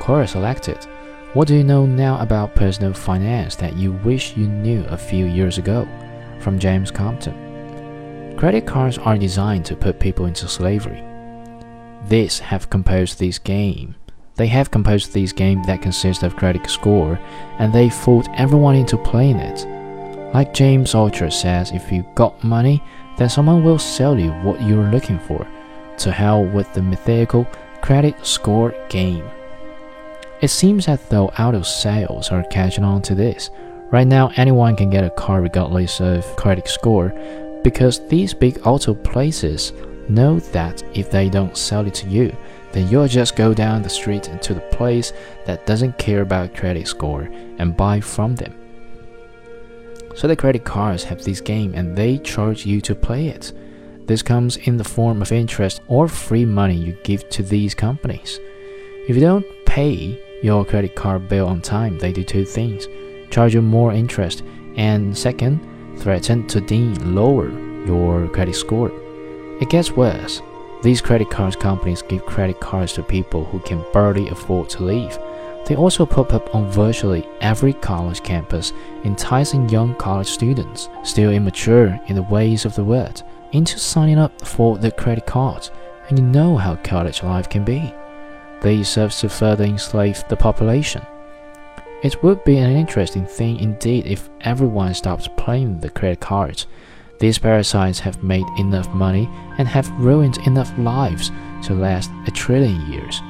Chorus selected. What do you know now about personal finance that you wish you knew a few years ago? From James Compton. Credit cards are designed to put people into slavery. These have composed this game. They have composed this game that consists of credit score, and they fooled everyone into playing it. Like James Altucher says, if you got money, then someone will sell you what you're looking for. To hell with the mythical credit score game. It seems as though auto sales are catching on to this. Right now, anyone can get a car regardless of credit score because these big auto places know that if they don't sell it to you, then you'll just go down the street to the place that doesn't care about credit score and buy from them. So the credit cards have this game and they charge you to play it. This comes in the form of interest or free money you give to these companies. If you don't pay your credit card bill on time, they do two things charge you more interest, and second, threaten to deem lower your credit score. It gets worse. These credit card companies give credit cards to people who can barely afford to leave. They also pop up on virtually every college campus, enticing young college students, still immature in the ways of the world, into signing up for the credit cards. And you know how college life can be. They serve to further enslave the population. It would be an interesting thing indeed if everyone stopped playing the credit cards. These parasites have made enough money and have ruined enough lives to last a trillion years.